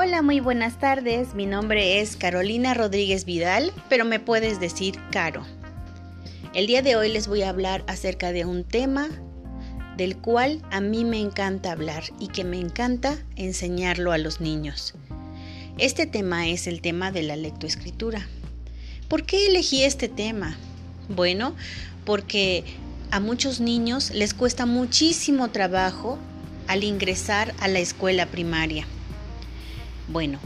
Hola, muy buenas tardes. Mi nombre es Carolina Rodríguez Vidal, pero me puedes decir Caro. El día de hoy les voy a hablar acerca de un tema del cual a mí me encanta hablar y que me encanta enseñarlo a los niños. Este tema es el tema de la lectoescritura. ¿Por qué elegí este tema? Bueno, porque a muchos niños les cuesta muchísimo trabajo al ingresar a la escuela primaria. Bueno,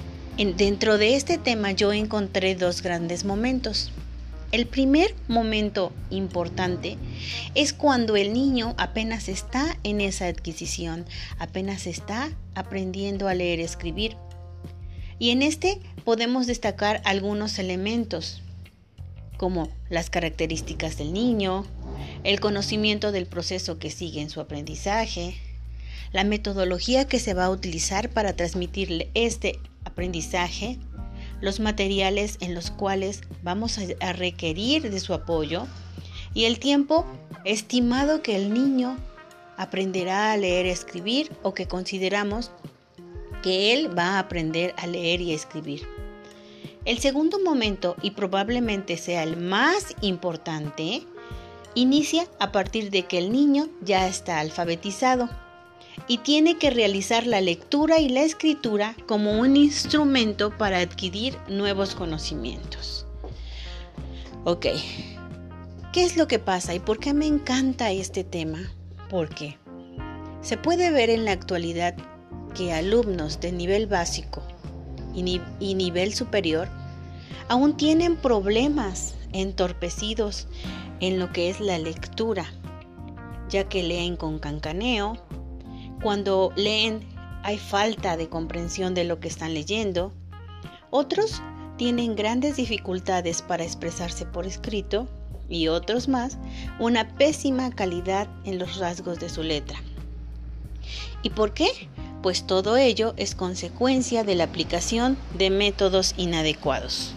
dentro de este tema yo encontré dos grandes momentos. El primer momento importante es cuando el niño apenas está en esa adquisición, apenas está aprendiendo a leer y escribir. Y en este podemos destacar algunos elementos, como las características del niño, el conocimiento del proceso que sigue en su aprendizaje, la metodología que se va a utilizar para transmitirle este aprendizaje, los materiales en los cuales vamos a requerir de su apoyo y el tiempo estimado que el niño aprenderá a leer y escribir o que consideramos que él va a aprender a leer y escribir. El segundo momento, y probablemente sea el más importante, inicia a partir de que el niño ya está alfabetizado y tiene que realizar la lectura y la escritura como un instrumento para adquirir nuevos conocimientos. Ok, ¿qué es lo que pasa y por qué me encanta este tema? Porque se puede ver en la actualidad que alumnos de nivel básico y, y nivel superior aún tienen problemas entorpecidos en lo que es la lectura, ya que leen con cancaneo, cuando leen hay falta de comprensión de lo que están leyendo. Otros tienen grandes dificultades para expresarse por escrito y otros más una pésima calidad en los rasgos de su letra. ¿Y por qué? Pues todo ello es consecuencia de la aplicación de métodos inadecuados.